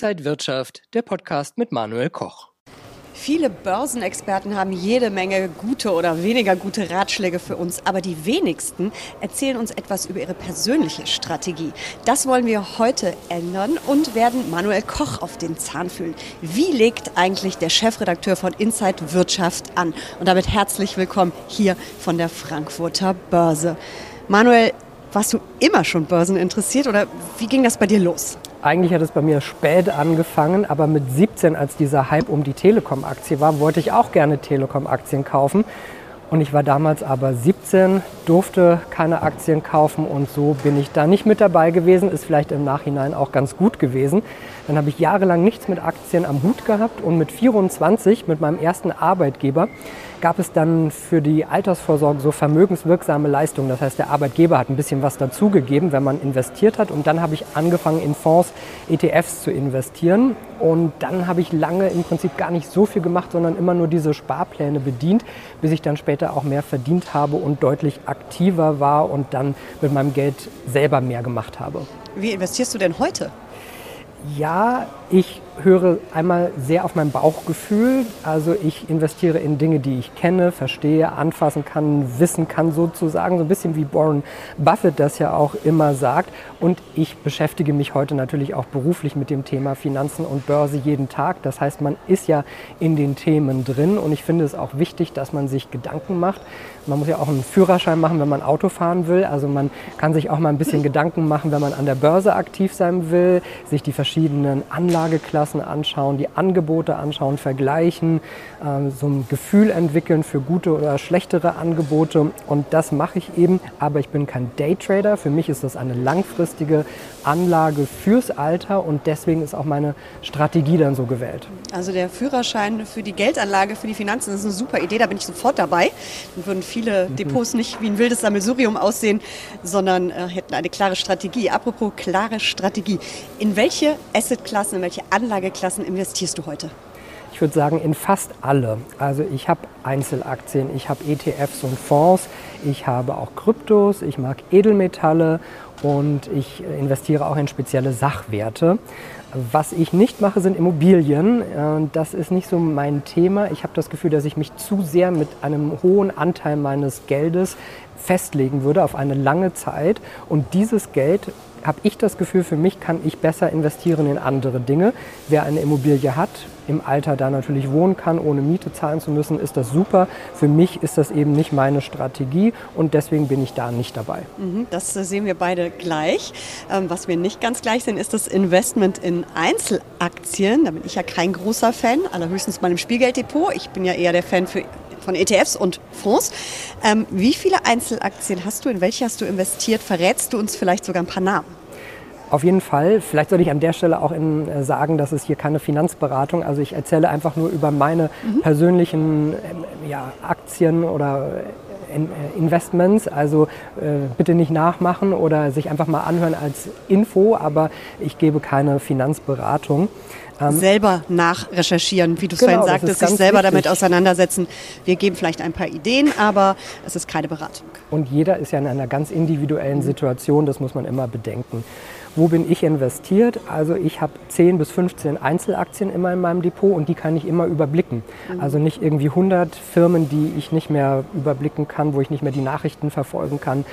Inside Wirtschaft, der Podcast mit Manuel Koch. Viele Börsenexperten haben jede Menge gute oder weniger gute Ratschläge für uns, aber die wenigsten erzählen uns etwas über ihre persönliche Strategie. Das wollen wir heute ändern und werden Manuel Koch auf den Zahn fühlen. Wie legt eigentlich der Chefredakteur von Inside Wirtschaft an? Und damit herzlich willkommen hier von der Frankfurter Börse. Manuel, warst du immer schon börseninteressiert oder wie ging das bei dir los? Eigentlich hat es bei mir spät angefangen, aber mit 17, als dieser Hype um die Telekom-Aktie war, wollte ich auch gerne Telekom-Aktien kaufen. Und ich war damals aber 17, durfte keine Aktien kaufen und so bin ich da nicht mit dabei gewesen. Ist vielleicht im Nachhinein auch ganz gut gewesen. Dann habe ich jahrelang nichts mit Aktien am Hut gehabt und mit 24, mit meinem ersten Arbeitgeber, gab es dann für die Altersvorsorge so vermögenswirksame Leistungen. Das heißt, der Arbeitgeber hat ein bisschen was dazugegeben, wenn man investiert hat. Und dann habe ich angefangen, in Fonds, ETFs zu investieren. Und dann habe ich lange im Prinzip gar nicht so viel gemacht, sondern immer nur diese Sparpläne bedient, bis ich dann später auch mehr verdient habe und deutlich aktiver war und dann mit meinem Geld selber mehr gemacht habe. Wie investierst du denn heute? Ja, ich höre einmal sehr auf mein Bauchgefühl. Also ich investiere in Dinge, die ich kenne, verstehe, anfassen kann, wissen kann sozusagen. So ein bisschen wie Warren Buffett das ja auch immer sagt. Und ich beschäftige mich heute natürlich auch beruflich mit dem Thema Finanzen und Börse jeden Tag. Das heißt, man ist ja in den Themen drin. Und ich finde es auch wichtig, dass man sich Gedanken macht. Man muss ja auch einen Führerschein machen, wenn man Auto fahren will. Also man kann sich auch mal ein bisschen Gedanken machen, wenn man an der Börse aktiv sein will, sich die verschiedenen Anlagen Anlageklassen anschauen, die Angebote anschauen, vergleichen, äh, so ein Gefühl entwickeln für gute oder schlechtere Angebote. Und das mache ich eben, aber ich bin kein Daytrader. Für mich ist das eine langfristige Anlage fürs Alter und deswegen ist auch meine Strategie dann so gewählt. Also der Führerschein für die Geldanlage, für die Finanzen, das ist eine super Idee, da bin ich sofort dabei. Dann würden viele mhm. Depots nicht wie ein wildes Sammelsurium aussehen, sondern äh, hätten eine klare Strategie. Apropos klare Strategie. In welche Assetklassen, in welche Anlageklassen investierst du heute? Ich würde sagen, in fast alle. Also ich habe Einzelaktien, ich habe ETFs und Fonds, ich habe auch Kryptos, ich mag Edelmetalle und ich investiere auch in spezielle Sachwerte. Was ich nicht mache, sind Immobilien. Das ist nicht so mein Thema. Ich habe das Gefühl, dass ich mich zu sehr mit einem hohen Anteil meines Geldes festlegen würde auf eine lange Zeit und dieses Geld habe ich das Gefühl, für mich kann ich besser investieren in andere Dinge. Wer eine Immobilie hat, im Alter da natürlich wohnen kann, ohne Miete zahlen zu müssen, ist das super. Für mich ist das eben nicht meine Strategie und deswegen bin ich da nicht dabei. Mhm, das sehen wir beide gleich. Ähm, was wir nicht ganz gleich sehen, ist das Investment in Einzelaktien. Da bin ich ja kein großer Fan, allerhöchstens mal im Spielgelddepot. Ich bin ja eher der Fan für von ETFs und Fonds. Ähm, wie viele Einzelaktien hast du? In welche hast du investiert? Verrätst du uns vielleicht sogar ein paar Namen? Auf jeden Fall. Vielleicht sollte ich an der Stelle auch in, äh, sagen, dass es hier keine Finanzberatung. Also ich erzähle einfach nur über meine mhm. persönlichen äh, ja, Aktien oder Investments. Also äh, bitte nicht nachmachen oder sich einfach mal anhören als Info, aber ich gebe keine Finanzberatung. Ähm, selber nachrecherchieren, wie du es genau, vorhin sagtest, sich selber wichtig. damit auseinandersetzen. Wir geben vielleicht ein paar Ideen, aber es ist keine Beratung. Und jeder ist ja in einer ganz individuellen Situation, das muss man immer bedenken. Wo bin ich investiert? Also ich habe 10 bis 15 Einzelaktien immer in meinem Depot und die kann ich immer überblicken. Mhm. Also nicht irgendwie 100 Firmen, die ich nicht mehr überblicken kann, wo ich nicht mehr die Nachrichten verfolgen kann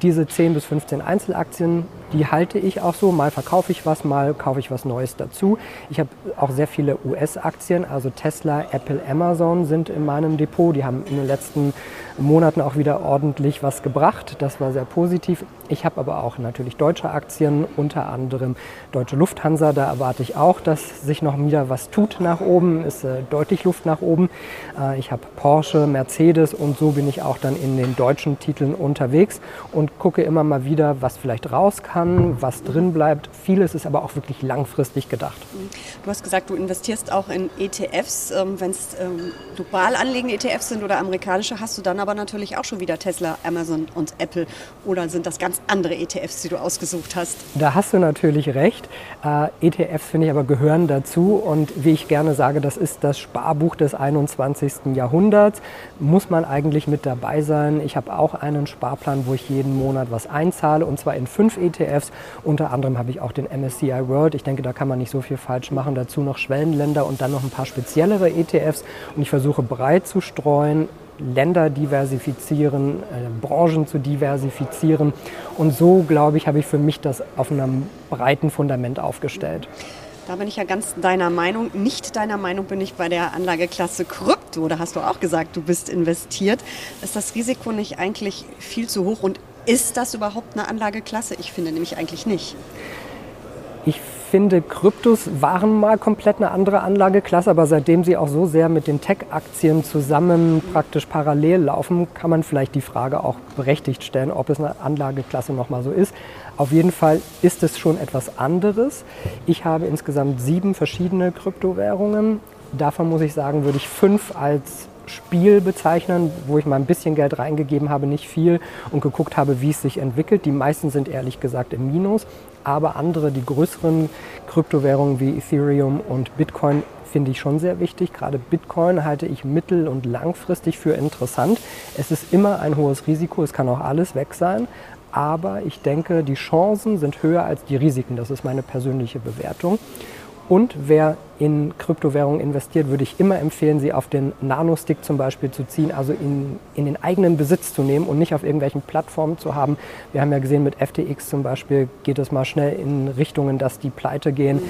diese 10 bis 15 Einzelaktien, die halte ich auch so. Mal verkaufe ich was, mal kaufe ich was Neues dazu. Ich habe auch sehr viele US-Aktien, also Tesla, Apple, Amazon sind in meinem Depot. Die haben in den letzten Monaten auch wieder ordentlich was gebracht. Das war sehr positiv. Ich habe aber auch natürlich deutsche Aktien, unter anderem Deutsche Lufthansa. Da erwarte ich auch, dass sich noch wieder was tut nach oben. Ist äh, deutlich Luft nach oben. Äh, ich habe Porsche, Mercedes und so bin ich auch dann in den deutschen Titeln unterwegs. Und und gucke immer mal wieder, was vielleicht raus kann, was drin bleibt. Vieles ist aber auch wirklich langfristig gedacht. Du hast gesagt, du investierst auch in ETFs. Ähm, Wenn es ähm, global anlegende ETFs sind oder amerikanische, hast du dann aber natürlich auch schon wieder Tesla, Amazon und Apple. Oder sind das ganz andere ETFs, die du ausgesucht hast? Da hast du natürlich recht. Äh, ETFs finde ich aber gehören dazu. Und wie ich gerne sage, das ist das Sparbuch des 21. Jahrhunderts. Muss man eigentlich mit dabei sein. Ich habe auch einen Sparplan, wo ich jeden jeden Monat was einzahle und zwar in fünf ETFs. Unter anderem habe ich auch den MSCI World. Ich denke, da kann man nicht so viel falsch machen. Dazu noch Schwellenländer und dann noch ein paar speziellere ETFs. Und ich versuche breit zu streuen, Länder diversifizieren, äh, Branchen zu diversifizieren. Und so, glaube ich, habe ich für mich das auf einem breiten Fundament aufgestellt. Da bin ich ja ganz deiner Meinung. Nicht deiner Meinung bin ich bei der Anlageklasse Krypto. Da hast du auch gesagt, du bist investiert. Ist das Risiko nicht eigentlich viel zu hoch? Und ist das überhaupt eine Anlageklasse? Ich finde nämlich eigentlich nicht. Ich finde, Kryptos waren mal komplett eine andere Anlageklasse, aber seitdem sie auch so sehr mit den Tech-Aktien zusammen praktisch parallel laufen, kann man vielleicht die Frage auch berechtigt stellen, ob es eine Anlageklasse nochmal so ist. Auf jeden Fall ist es schon etwas anderes. Ich habe insgesamt sieben verschiedene Kryptowährungen. Davon muss ich sagen, würde ich fünf als Spiel bezeichnen, wo ich mal ein bisschen Geld reingegeben habe, nicht viel und geguckt habe, wie es sich entwickelt. Die meisten sind ehrlich gesagt im Minus, aber andere, die größeren Kryptowährungen wie Ethereum und Bitcoin, finde ich schon sehr wichtig. Gerade Bitcoin halte ich mittel- und langfristig für interessant. Es ist immer ein hohes Risiko, es kann auch alles weg sein. Aber ich denke, die Chancen sind höher als die Risiken. Das ist meine persönliche Bewertung. Und wer in Kryptowährungen investiert, würde ich immer empfehlen, sie auf den Nano-Stick zum Beispiel zu ziehen, also in, in den eigenen Besitz zu nehmen und nicht auf irgendwelchen Plattformen zu haben. Wir haben ja gesehen, mit FTX zum Beispiel geht es mal schnell in Richtungen, dass die pleite gehen.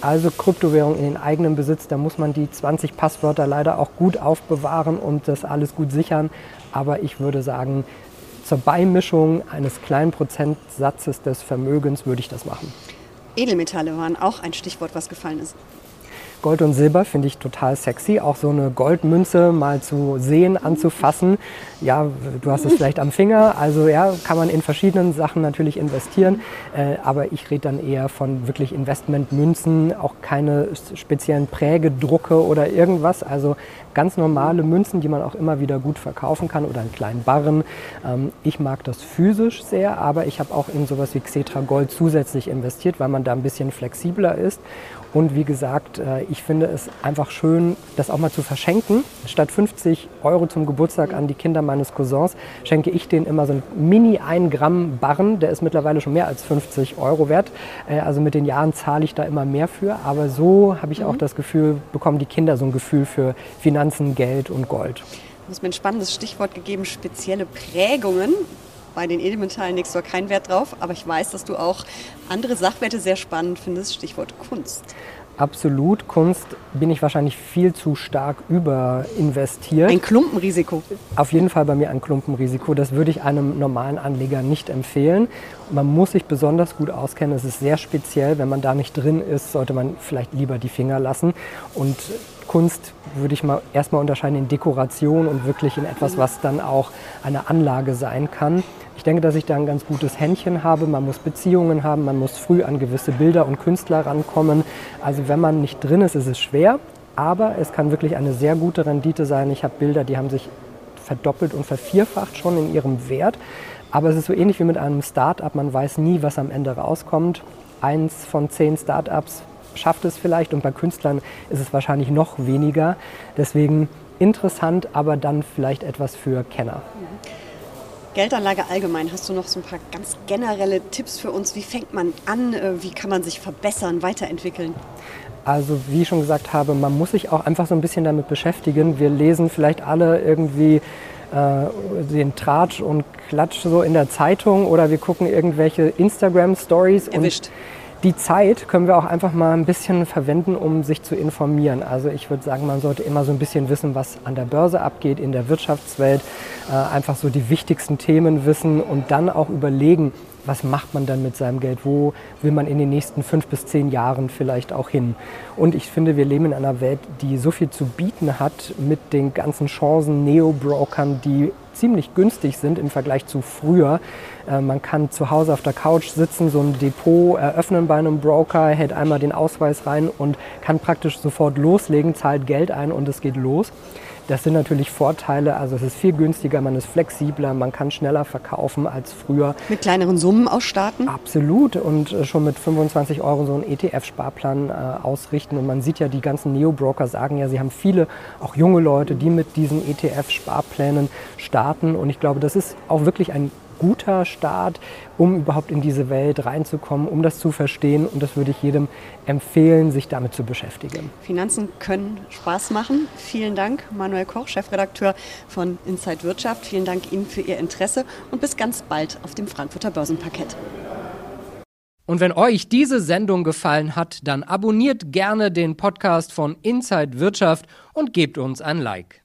Also Kryptowährung in den eigenen Besitz, da muss man die 20 Passwörter leider auch gut aufbewahren und das alles gut sichern. Aber ich würde sagen, zur Beimischung eines kleinen Prozentsatzes des Vermögens würde ich das machen. Edelmetalle waren auch ein Stichwort, was gefallen ist. Gold und Silber finde ich total sexy. Auch so eine Goldmünze mal zu sehen, anzufassen. Ja, du hast es vielleicht am Finger. Also ja, kann man in verschiedenen Sachen natürlich investieren. Äh, aber ich rede dann eher von wirklich Investmentmünzen, auch keine speziellen Prägedrucke oder irgendwas. Also ganz normale Münzen, die man auch immer wieder gut verkaufen kann oder einen kleinen Barren. Ähm, ich mag das physisch sehr, aber ich habe auch in sowas wie Xetra Gold zusätzlich investiert, weil man da ein bisschen flexibler ist. Und wie gesagt, äh, ich finde es einfach schön, das auch mal zu verschenken. Statt 50 Euro zum Geburtstag an die Kinder meines Cousins schenke ich denen immer so ein Mini 1 Gramm Barren. Der ist mittlerweile schon mehr als 50 Euro wert. Äh, also mit den Jahren zahle ich da immer mehr für. Aber so habe ich auch mhm. das Gefühl, bekommen die Kinder so ein Gefühl für Finanzen, Geld und Gold. Du hast mir ein spannendes Stichwort gegeben, spezielle Prägungen bei den Edelmetallen legst du keinen Wert drauf, aber ich weiß, dass du auch andere Sachwerte sehr spannend findest, Stichwort Kunst. Absolut. Kunst bin ich wahrscheinlich viel zu stark überinvestiert. Ein Klumpenrisiko. Auf jeden Fall bei mir ein Klumpenrisiko. Das würde ich einem normalen Anleger nicht empfehlen. Man muss sich besonders gut auskennen. Es ist sehr speziell. Wenn man da nicht drin ist, sollte man vielleicht lieber die Finger lassen. Und Kunst würde ich mal erstmal unterscheiden in Dekoration und wirklich in etwas, was dann auch eine Anlage sein kann. Ich denke, dass ich da ein ganz gutes Händchen habe. Man muss Beziehungen haben, man muss früh an gewisse Bilder und Künstler rankommen. Also wenn man nicht drin ist, ist es schwer. Aber es kann wirklich eine sehr gute Rendite sein. Ich habe Bilder, die haben sich verdoppelt und vervierfacht schon in ihrem Wert. Aber es ist so ähnlich wie mit einem Start-up. Man weiß nie, was am Ende rauskommt. Eins von zehn Start-ups schafft es vielleicht und bei Künstlern ist es wahrscheinlich noch weniger. Deswegen interessant, aber dann vielleicht etwas für Kenner. Geldanlage allgemein, hast du noch so ein paar ganz generelle Tipps für uns? Wie fängt man an? Äh, wie kann man sich verbessern, weiterentwickeln? Also wie ich schon gesagt habe, man muss sich auch einfach so ein bisschen damit beschäftigen. Wir lesen vielleicht alle irgendwie äh, den Tratsch und Klatsch so in der Zeitung oder wir gucken irgendwelche Instagram-Stories. Erwischt die Zeit können wir auch einfach mal ein bisschen verwenden, um sich zu informieren. Also ich würde sagen, man sollte immer so ein bisschen wissen, was an der Börse abgeht, in der Wirtschaftswelt, äh, einfach so die wichtigsten Themen wissen und dann auch überlegen, was macht man dann mit seinem Geld? Wo will man in den nächsten fünf bis zehn Jahren vielleicht auch hin? Und ich finde, wir leben in einer Welt, die so viel zu bieten hat mit den ganzen Chancen, Neo-Brokern, die ziemlich günstig sind im Vergleich zu früher. Äh, man kann zu Hause auf der Couch sitzen, so ein Depot eröffnen bei einem Broker, hält einmal den Ausweis rein und kann praktisch sofort loslegen, zahlt Geld ein und es geht los. Das sind natürlich Vorteile. Also es ist viel günstiger, man ist flexibler, man kann schneller verkaufen als früher. Mit kleineren Summen ausstarten? Absolut. Und äh, schon mit 25 Euro so einen ETF-Sparplan äh, ausrichten. Und man sieht ja, die ganzen Neo-Broker sagen ja, sie haben viele, auch junge Leute, die mit diesen ETF-Sparplänen starten. Und ich glaube, das ist auch wirklich ein guter Start, um überhaupt in diese Welt reinzukommen, um das zu verstehen. Und das würde ich jedem empfehlen, sich damit zu beschäftigen. Finanzen können Spaß machen. Vielen Dank, Manuel Koch, Chefredakteur von Inside Wirtschaft. Vielen Dank Ihnen für Ihr Interesse und bis ganz bald auf dem Frankfurter Börsenparkett. Und wenn euch diese Sendung gefallen hat, dann abonniert gerne den Podcast von Inside Wirtschaft und gebt uns ein Like.